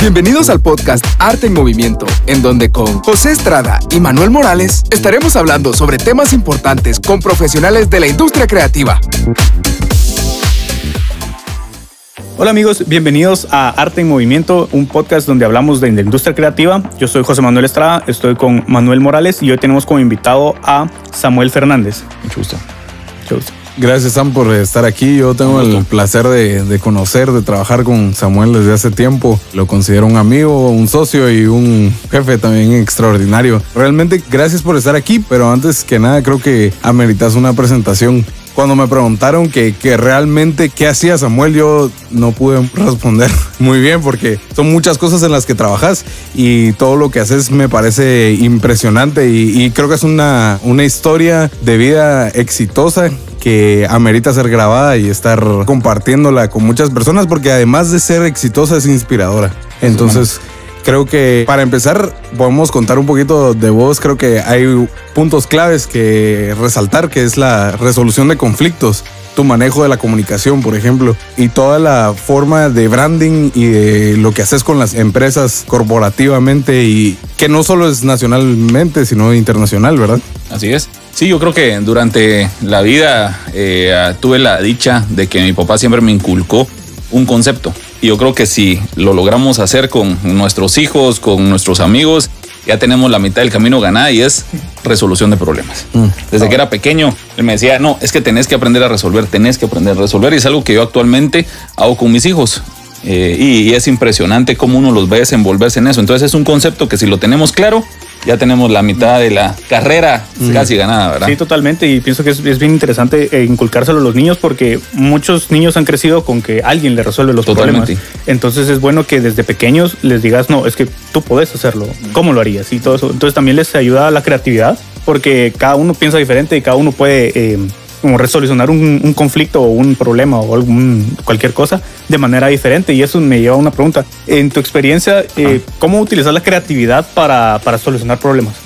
Bienvenidos al podcast Arte en Movimiento, en donde con José Estrada y Manuel Morales estaremos hablando sobre temas importantes con profesionales de la industria creativa. Hola amigos, bienvenidos a Arte en Movimiento, un podcast donde hablamos de la industria creativa. Yo soy José Manuel Estrada, estoy con Manuel Morales y hoy tenemos como invitado a Samuel Fernández. Mucho gusto. Mucho gusto. Gracias Sam por estar aquí. Yo tengo el placer de, de, conocer, de trabajar con Samuel desde hace tiempo. Lo considero un amigo, un socio y un jefe también extraordinario. Realmente gracias por estar aquí, pero antes que nada creo que ameritas una presentación. Cuando me preguntaron que, que realmente qué hacía Samuel, yo no pude responder muy bien porque son muchas cosas en las que trabajas y todo lo que haces me parece impresionante y, y creo que es una, una historia de vida exitosa que amerita ser grabada y estar compartiéndola con muchas personas porque además de ser exitosa es inspiradora. Entonces, creo que para empezar podemos contar un poquito de vos. Creo que hay puntos claves que resaltar, que es la resolución de conflictos tu manejo de la comunicación, por ejemplo, y toda la forma de branding y de lo que haces con las empresas corporativamente y que no solo es nacionalmente, sino internacional, ¿verdad? Así es. Sí, yo creo que durante la vida eh, tuve la dicha de que mi papá siempre me inculcó un concepto. Y yo creo que si lo logramos hacer con nuestros hijos, con nuestros amigos, ya tenemos la mitad del camino ganada y es resolución de problemas. Mm. Desde que era pequeño, él me decía, no, es que tenés que aprender a resolver, tenés que aprender a resolver. Y es algo que yo actualmente hago con mis hijos. Eh, y, y, es impresionante cómo uno los ve desenvolverse en eso. Entonces es un concepto que si lo tenemos claro, ya tenemos la mitad de la carrera casi ganada, ¿verdad? Sí, totalmente. Y pienso que es, es, bien interesante eh, inculcárselo a los niños porque muchos niños han crecido con que alguien les resuelve los totalmente. problemas. Entonces es bueno que desde pequeños les digas, no, es que tú puedes hacerlo. ¿Cómo lo harías? Y todo eso. Entonces también les ayuda a la creatividad porque cada uno piensa diferente y cada uno puede... Eh, como resolucionar un, un, conflicto o un problema o algún, cualquier cosa de manera diferente. Y eso me lleva a una pregunta. En tu experiencia, eh, ¿cómo utilizar la creatividad para, para solucionar problemas?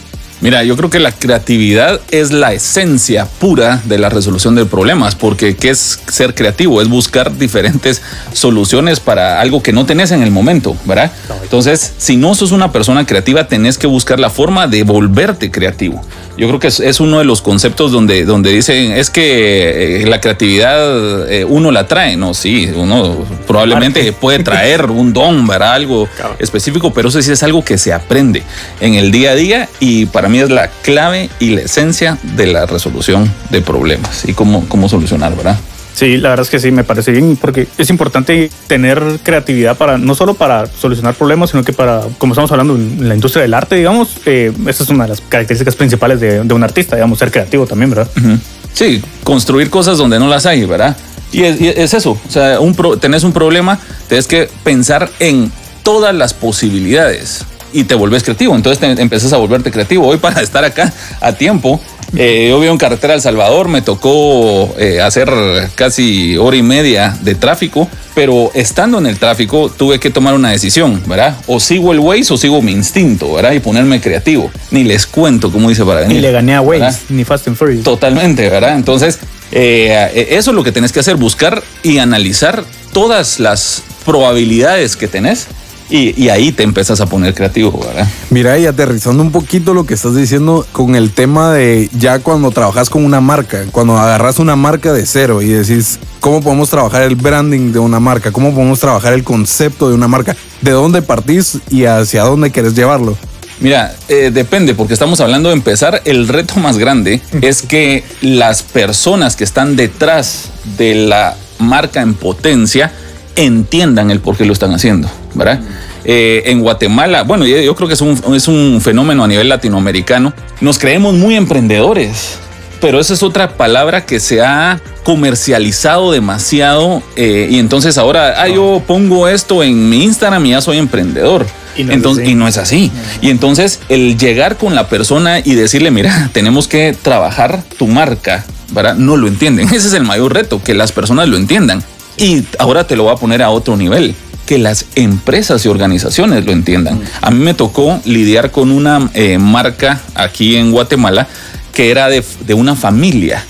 Mira, yo creo que la creatividad es la esencia pura de la resolución de problemas, porque ¿qué es ser creativo? Es buscar diferentes soluciones para algo que no tenés en el momento, ¿verdad? Entonces, si no sos una persona creativa, tenés que buscar la forma de volverte creativo. Yo creo que es, es uno de los conceptos donde, donde dicen, es que eh, la creatividad eh, uno la trae, ¿no? Sí, uno probablemente puede traer un don, ¿verdad? Algo claro. específico, pero eso sí es algo que se aprende en el día a día y para mí es la clave y la esencia de la resolución de problemas y cómo, cómo solucionar, ¿verdad? Sí, la verdad es que sí, me parece bien, porque es importante tener creatividad para, no solo para solucionar problemas, sino que para, como estamos hablando en la industria del arte, digamos, eh, esa es una de las características principales de, de, un artista, digamos, ser creativo también, ¿verdad? Uh -huh. Sí, construir cosas donde no las hay, ¿verdad? Y es, y es eso, o sea, un pro, tenés un problema, tienes que pensar en todas las posibilidades y te volvés creativo. Entonces te empezás a volverte creativo. Hoy para estar acá a tiempo, eh, yo vivo en carretera El Salvador, me tocó eh, hacer casi hora y media de tráfico, pero estando en el tráfico tuve que tomar una decisión, ¿verdad? O sigo el Waze o sigo mi instinto, ¿verdad? Y ponerme creativo. Ni les cuento cómo dice para venir. Ni le gané a Waze, ¿verdad? ni Fast and Furious. Totalmente, ¿verdad? Entonces, eh, eso es lo que tenés que hacer, buscar y analizar todas las probabilidades que tenés y, y, ahí te empezás a poner creativo, ¿verdad? Mira, y aterrizando un poquito lo que estás diciendo con el tema de ya cuando trabajas con una marca, cuando agarras una marca de cero y decís, ¿cómo podemos trabajar el branding de una marca? ¿Cómo podemos trabajar el concepto de una marca? ¿De dónde partís y hacia dónde querés llevarlo? Mira, eh, depende, porque estamos hablando de empezar. El reto más grande es que las personas que están detrás de la marca en potencia entiendan el por qué lo están haciendo, ¿verdad? Eh, en Guatemala, bueno, yo, yo creo que es un, es un, fenómeno a nivel latinoamericano, nos creemos muy emprendedores, pero esa es otra palabra que se ha comercializado demasiado eh, y entonces ahora, ah, yo pongo esto en mi Instagram y ya soy emprendedor. Y no, entonces, y no es así. Y entonces el llegar con la persona y decirle, mira, tenemos que trabajar tu marca, ¿verdad? No lo entienden. Ese es el mayor reto, que las personas lo entiendan. Y ahora te lo voy a poner a otro nivel, que las empresas y organizaciones lo entiendan. A mí me tocó lidiar con una eh, marca aquí en Guatemala que era de, de una familia.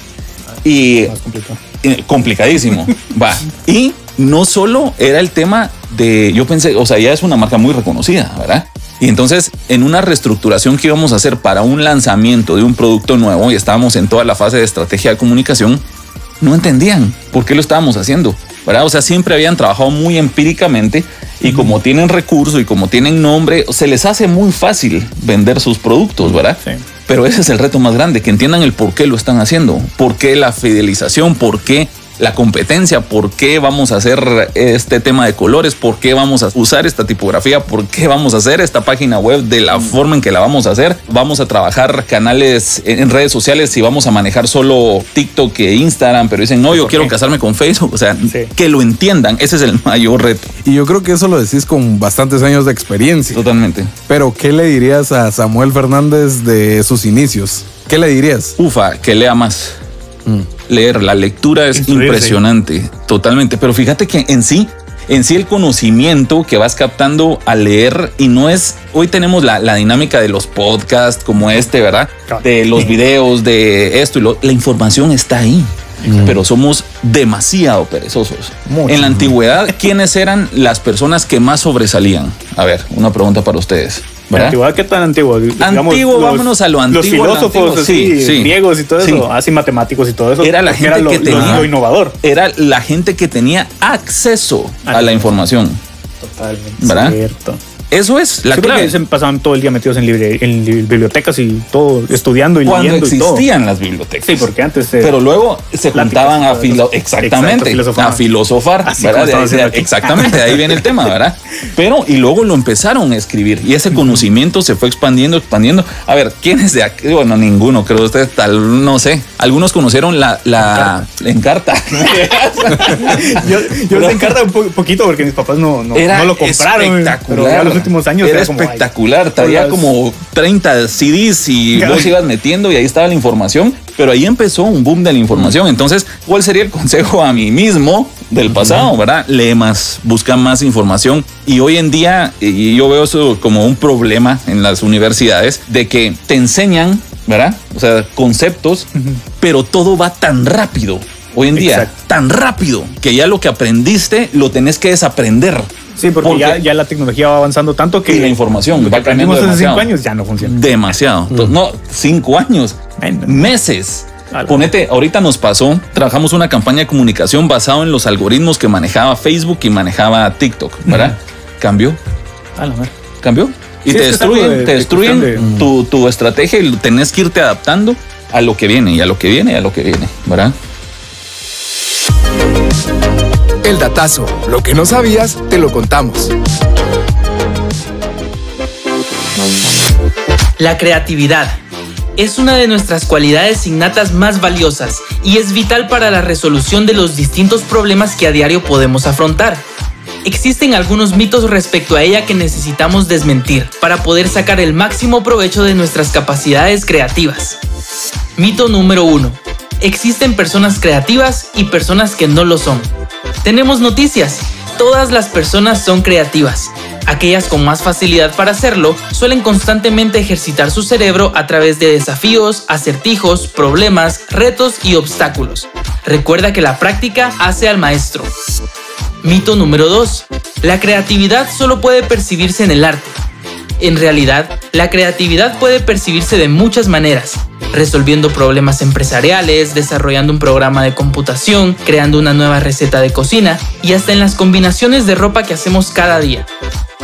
Y Más complicado. eh, complicadísimo. Va. Y no solo era el tema de, yo pensé, o sea, ya es una marca muy reconocida, ¿verdad? Y entonces, en una reestructuración que íbamos a hacer para un lanzamiento de un producto nuevo, y estábamos en toda la fase de estrategia de comunicación, no entendían por qué lo estábamos haciendo, ¿verdad? O sea, siempre habían trabajado muy empíricamente y como tienen recurso y como tienen nombre, se les hace muy fácil vender sus productos, ¿verdad? Sí. Pero ese es el reto más grande, que entiendan el por qué lo están haciendo, por qué la fidelización, por qué la competencia, por qué vamos a hacer este tema de colores, por qué vamos a usar esta tipografía, por qué vamos a hacer esta página web de la forma en que la vamos a hacer. Vamos a trabajar canales en redes sociales y vamos a manejar solo TikTok e Instagram, pero dicen, no, yo quiero casarme con Facebook. O sea, que lo entiendan, ese es el mayor reto. Y yo creo que eso lo decís con bastantes años de experiencia. Totalmente. Pero, ¿qué le dirías a Samuel Fernández de sus inicios? ¿Qué le dirías? Ufa, que lea más. Mm. Leer, la lectura es impresionante, totalmente. Pero fíjate que en sí, en sí el conocimiento que vas captando al leer y no es, hoy tenemos la, dinámica de los podcasts como este, ¿verdad? De los videos, de esto y lo, la información está ahí. Pero somos demasiado perezosos. en la antigüedad, ¿quiénes eran las personas que más sobresalían? A ver, una pregunta para ustedes. ¿Antigüedad qué tan antiguo? antiguo, vámonos a lo antiguo. Los filósofos, sí, griegos y todo eso, así matemáticos y todo eso. Era la gente que tenía lo innovador. Era la gente que tenía acceso a la información. Totalmente cierto. Eso es la clave. se pasaban todo el día metidos en, en bibliotecas y todo, estudiando y Cuando leyendo existían las bibliotecas. Sí, porque antes. Pero luego se juntaban a, filo exactamente, a filosofar. exactamente, ahí viene el tema, ¿verdad? Pero, y luego lo empezaron a escribir y ese conocimiento se fue expandiendo, expandiendo. A ver, ¿quiénes de aquí? Bueno, ninguno, creo ustedes, tal, no sé. Algunos conocieron la, la, encarta. yo yo la encarta un poquito porque mis papás no, no, no lo compraron. Espectacular últimos años era, espectacular. Traía como 30 CDs y vos ibas metiendo y ahí estaba la información. Pero ahí empezó un boom de la información. Entonces, ¿cuál sería el consejo a mí mismo del pasado? ¿Verdad? Lee más, busca más información. Y hoy en día, y yo veo eso como un problema en las universidades, de que te enseñan, ¿verdad? O sea, conceptos, pero todo va tan rápido hoy en día, tan rápido que ya lo que aprendiste lo tenés que desaprender. Sí, porque, ya, la tecnología va avanzando tanto que. la información va cambiando. hace cinco años ya no funciona. Demasiado. no, cinco años. Meses. Ponete, ahorita nos pasó, trabajamos una campaña de comunicación basado en los algoritmos que manejaba Facebook y manejaba TikTok, ¿verdad? Cambió. A la Cambió. Y te, destruyen, te destruyen, tu, tu estrategia y tenés que irte adaptando a lo que viene y a lo que viene y a lo que viene, ¿verdad? El datazo, lo que no sabías, te lo contamos. La creatividad es una de nuestras cualidades innatas más valiosas y es vital para la resolución de los distintos problemas que a diario podemos afrontar. Existen algunos mitos respecto a ella que necesitamos desmentir para poder sacar el máximo provecho de nuestras capacidades creativas. Mito número 1. Existen personas creativas y personas que no lo son. Tenemos noticias. Todas las personas son creativas. Aquellas con más facilidad para hacerlo suelen constantemente ejercitar su cerebro a través de desafíos, acertijos, problemas, retos y obstáculos. Recuerda que la práctica hace al maestro. Mito número 2. La creatividad solo puede percibirse en el arte. En realidad, la creatividad puede percibirse de muchas maneras, resolviendo problemas empresariales, desarrollando un programa de computación, creando una nueva receta de cocina y hasta en las combinaciones de ropa que hacemos cada día.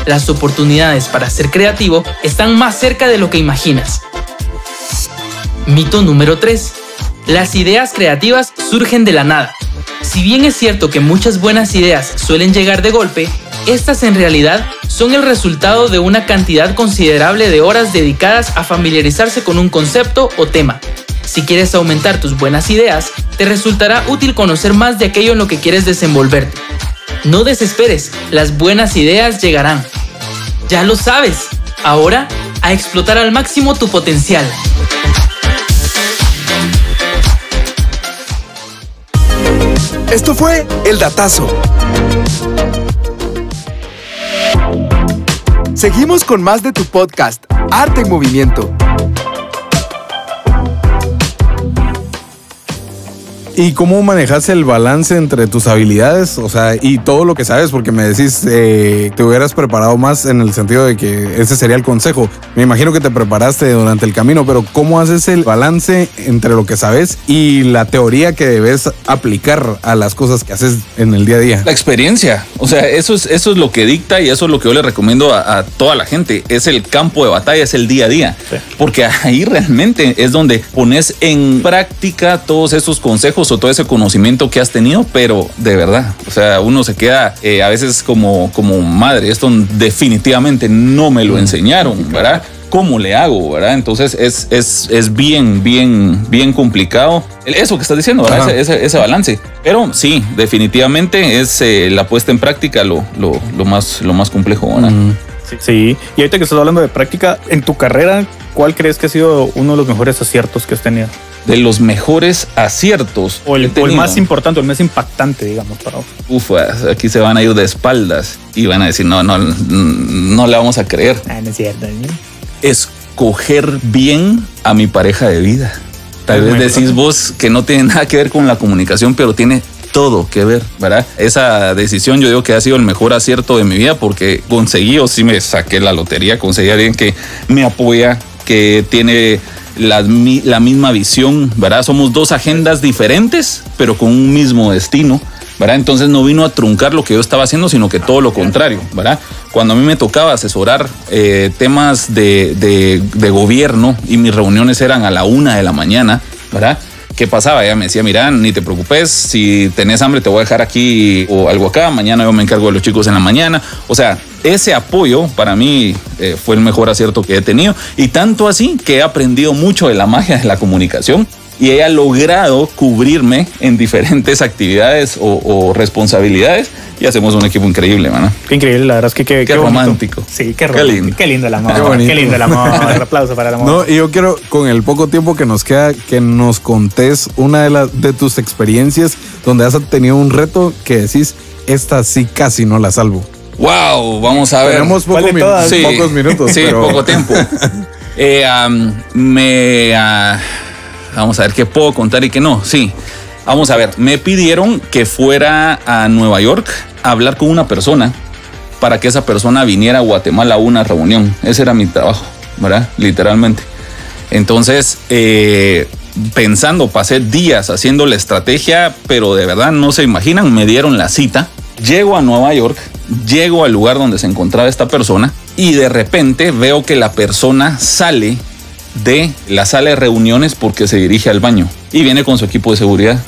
Las oportunidades para ser creativo están más cerca de lo que imaginas. Mito número 3. Las ideas creativas surgen de la nada. Si bien es cierto que muchas buenas ideas suelen llegar de golpe, estas en realidad son el resultado de una cantidad considerable de horas dedicadas a familiarizarse con un concepto o tema. Si quieres aumentar tus buenas ideas, te resultará útil conocer más de aquello en lo que quieres desenvolverte. No desesperes, las buenas ideas llegarán. Ya lo sabes. Ahora, a explotar al máximo tu potencial. Esto fue El Datazo. Seguimos con más de tu podcast, Arte en Movimiento. ¿Y cómo manejas el balance entre tus habilidades, o sea, y todo lo que sabes? Porque me decís, eh, te hubieras preparado más en el sentido de que ese sería el consejo. Me imagino que te preparaste durante el camino, pero ¿cómo haces el balance entre lo que sabes y la teoría que debes aplicar a las cosas que haces en el día a día? La experiencia, o sea, eso es, eso es lo que dicta y eso es lo que yo le recomiendo a, toda la gente. Es el campo de batalla, es el día a día. Porque ahí realmente es donde pones en práctica todos esos consejos o todo ese conocimiento que has tenido, pero de verdad, o sea, uno se queda eh, a veces como, como madre, esto definitivamente no me lo enseñaron, ¿verdad? ¿Cómo le hago, verdad? Entonces es, es, es bien, bien, bien complicado. Eso que estás diciendo, ¿verdad? Ese, ese, balance. Pero sí, definitivamente es eh, la puesta en práctica lo, lo, lo, más, lo más complejo, ¿verdad? Sí, y ahorita que estás hablando de práctica, en tu carrera, ¿cuál crees que ha sido uno de los mejores aciertos que has tenido? De los mejores aciertos. O el, más importante, o el más impactante, digamos, para vos. Uf, aquí se van a ir de espaldas y van a decir, no, no, no le vamos a creer. Ah, no es cierto. Escoger bien a mi pareja de vida. Tal vez decís vos que no tiene nada que ver con la comunicación, pero tiene todo que ver, ¿verdad? Esa decisión yo digo que ha sido el mejor acierto de mi vida porque conseguí o sí me saqué la lotería, conseguí a alguien que me apoya, que tiene la, la misma visión, ¿verdad? Somos dos agendas diferentes, pero con un mismo destino. ¿verdad? Entonces no vino a truncar lo que yo estaba haciendo, sino que todo lo contrario, ¿verdad? Cuando a mí me tocaba asesorar eh, temas de, de, gobierno y mis reuniones eran a la una de la mañana, ¿verdad? ¿Qué pasaba? Ella me decía, mira, ni te preocupes, si tenés hambre te voy a dejar aquí o algo acá, mañana yo me encargo de los chicos en la mañana. O sea, ese apoyo para mí eh, fue el mejor acierto que he tenido y tanto así que he aprendido mucho de la magia de la comunicación y he logrado cubrirme en diferentes actividades o, responsabilidades y hacemos un equipo increíble, mano. Qué increíble, la verdad es que qué, qué, romántico. Sí, qué romántico. Qué lindo. Qué lindo el amor. Qué, lindo el amor. Un aplauso para el amor. No, y yo quiero, con el poco tiempo que nos queda, que nos contés una de, las de tus experiencias donde has tenido un reto que decís, esta sí casi no la salvo. Wow, vamos a ver. Tenemos poco pocos minutos. Sí, poco tiempo. eh, me... Uh, Vamos a ver qué puedo contar y qué no. Sí. Vamos a ver, me pidieron que fuera a Nueva York a hablar con una persona para que esa persona viniera a Guatemala a una reunión. Ese era mi trabajo, ¿verdad? Literalmente. Entonces, eh, pensando, pasé días haciendo la estrategia, pero de verdad no se imaginan, me dieron la cita. Llego a Nueva York, llego al lugar donde se encontraba esta persona y de repente veo que la persona sale de la sala de reuniones porque se dirige al baño y viene con su equipo de seguridad.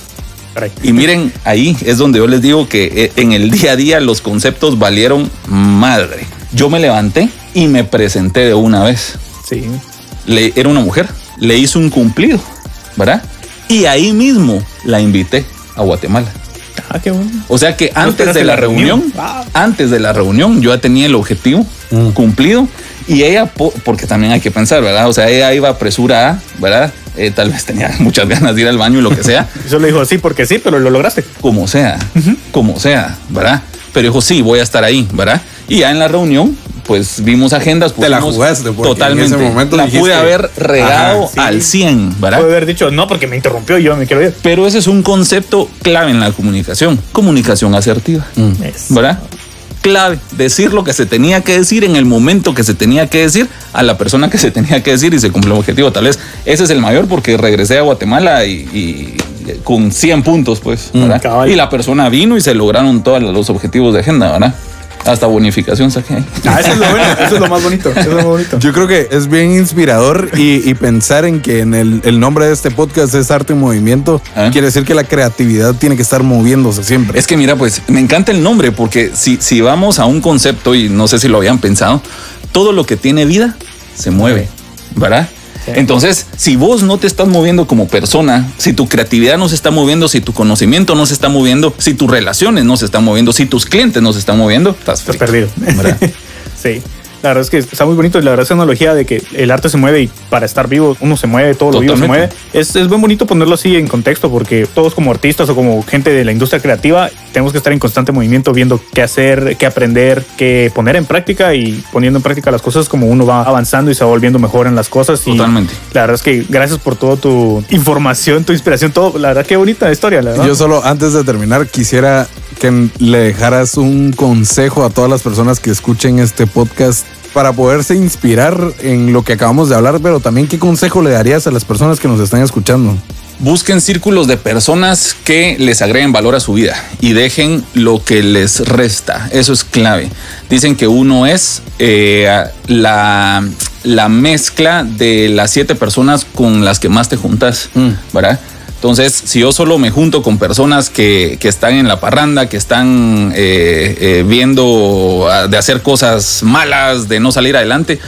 Y miren, ahí es donde yo les digo que eh, en el día a día los conceptos valieron madre. Yo me levanté y me presenté de una vez. Sí. Le, era una mujer, le hice un cumplido, ¿verdad? Y ahí mismo la invité a Guatemala. Ah, qué bueno. O sea que antes de la, reunión, antes de la reunión, yo ya tenía el objetivo mm. cumplido y ella, porque también hay que pensar, ¿verdad? O sea, ella iba apresurada, ¿verdad? Eh, tal vez tenía muchas ganas de ir al baño y lo que sea. Eso le dijo así porque sí, pero lo lograste. Como sea, como sea, ¿verdad? Pero dijo, sí, voy a estar ahí, ¿verdad? Y ya en la reunión, pues vimos agendas. Te la jugaste, totalmente. En ese momento la pude haber regado al 100, ¿verdad? Pude haber dicho, no, porque me interrumpió y yo me quiero ir. Pero ese es un concepto clave en la comunicación. Comunicación asertiva, mm. ¿verdad? clave, decir lo que se tenía que decir en el momento que se tenía que decir a la persona que se tenía que decir y se cumplió el objetivo. Tal vez ese es el mayor porque regresé a Guatemala y, con 100 puntos, pues, mm, y la persona vino y se lograron todos los objetivos de agenda, ¿verdad? Hasta bonificación saqué. Ah, eso es lo bueno, eso es lo más bonito. Eso es lo bonito. Yo creo que es bien inspirador y, pensar en que en el, nombre de este podcast es arte y movimiento. Ah. Quiere decir que la creatividad tiene que estar moviéndose siempre. Es que mira, pues me encanta el nombre porque si, si vamos a un concepto, y no sé si lo habían pensado, todo lo que tiene vida se mueve, ¿verdad? Entonces, si vos no te estás moviendo como persona, si tu creatividad no se está moviendo, si tu conocimiento no se está moviendo, si tus relaciones no se están moviendo, si tus clientes no se están moviendo, estás, perdido. sí. La verdad es que está muy bonito. La verdad, esa analogía de que el arte se mueve y para estar vivo uno se mueve, todo lo vivo se mueve. Es, es muy bonito ponerlo así en contexto porque todos como artistas o como gente de la industria creativa tenemos que estar en constante movimiento viendo qué hacer, qué aprender, qué poner en práctica y poniendo en práctica las cosas como uno va avanzando y se va volviendo mejor en las cosas. Y Totalmente. La verdad es que gracias por toda tu información, tu inspiración, todo. La verdad, qué bonita historia. La Yo solo antes de terminar quisiera que le dejaras un consejo a todas las personas que escuchen este podcast para poderse inspirar en lo que acabamos de hablar, pero también qué consejo le darías a las personas que nos están escuchando. Busquen círculos de personas que les agreguen valor a su vida y dejen lo que les resta. Eso es clave. Dicen que uno es eh, la, la, mezcla de las siete personas con las que más te juntas, mm. ¿verdad? Entonces, si yo solo me junto con personas que, están en la parranda, que están eh, eh, viendo ah, de hacer cosas malas, de no salir adelante,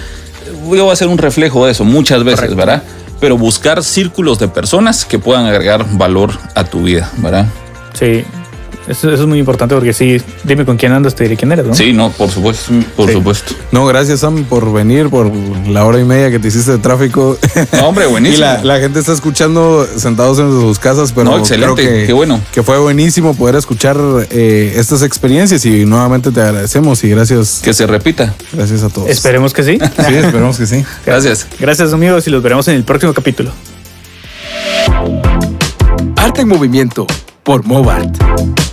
yo voy a ser un reflejo de eso muchas veces, ¿verdad? Pero buscar círculos de personas que puedan agregar valor a tu vida, ¿verdad? Sí, eso, es muy importante porque sí, dime con quién andas, te diré quién eres, ¿no? Sí, no, por supuesto, por supuesto. No, gracias Sam por venir, por la hora y media que te hiciste de tráfico. No, hombre, buenísimo. y la, gente está escuchando sentados en sus casas, pero no, excelente, que, qué bueno. Que fue buenísimo poder escuchar eh, estas experiencias y nuevamente te agradecemos y gracias. Que se repita. Gracias a todos. Esperemos que sí. Sí, esperemos que sí. Gracias. Gracias amigos y los veremos en el próximo capítulo. Arte en movimiento por Mobart.